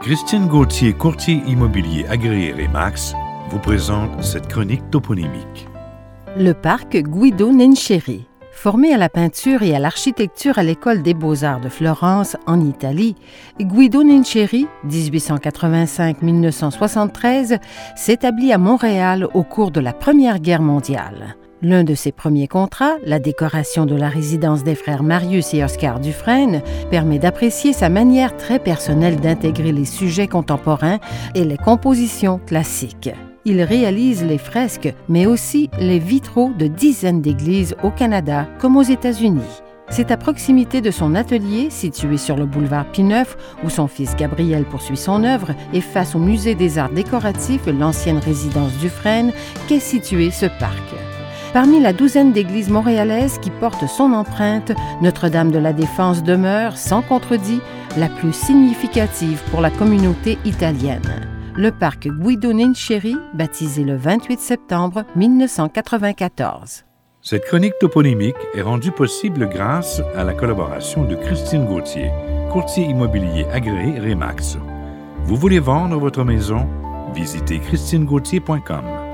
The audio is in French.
Christine Gauthier, courtier immobilier agréé Remax, vous présente cette chronique toponymique. Le parc Guido Nenceri. Formé à la peinture et à l'architecture à l'École des beaux-arts de Florence, en Italie, Guido Nenceri, 1885-1973, s'établit à Montréal au cours de la Première Guerre mondiale. L'un de ses premiers contrats, la décoration de la résidence des frères Marius et Oscar Dufresne, permet d'apprécier sa manière très personnelle d'intégrer les sujets contemporains et les compositions classiques. Il réalise les fresques, mais aussi les vitraux de dizaines d'églises au Canada comme aux États-Unis. C'est à proximité de son atelier, situé sur le boulevard Pineuf, où son fils Gabriel poursuit son œuvre, et face au Musée des arts décoratifs, l'ancienne résidence Dufresne, qu'est situé ce parc. Parmi la douzaine d'églises montréalaises qui portent son empreinte, Notre-Dame de la Défense demeure, sans contredit, la plus significative pour la communauté italienne. Le parc Guido Nincheri, baptisé le 28 septembre 1994. Cette chronique toponymique est rendue possible grâce à la collaboration de Christine Gauthier, courtier immobilier agréé Remax. Vous voulez vendre votre maison? Visitez christinegauthier.com.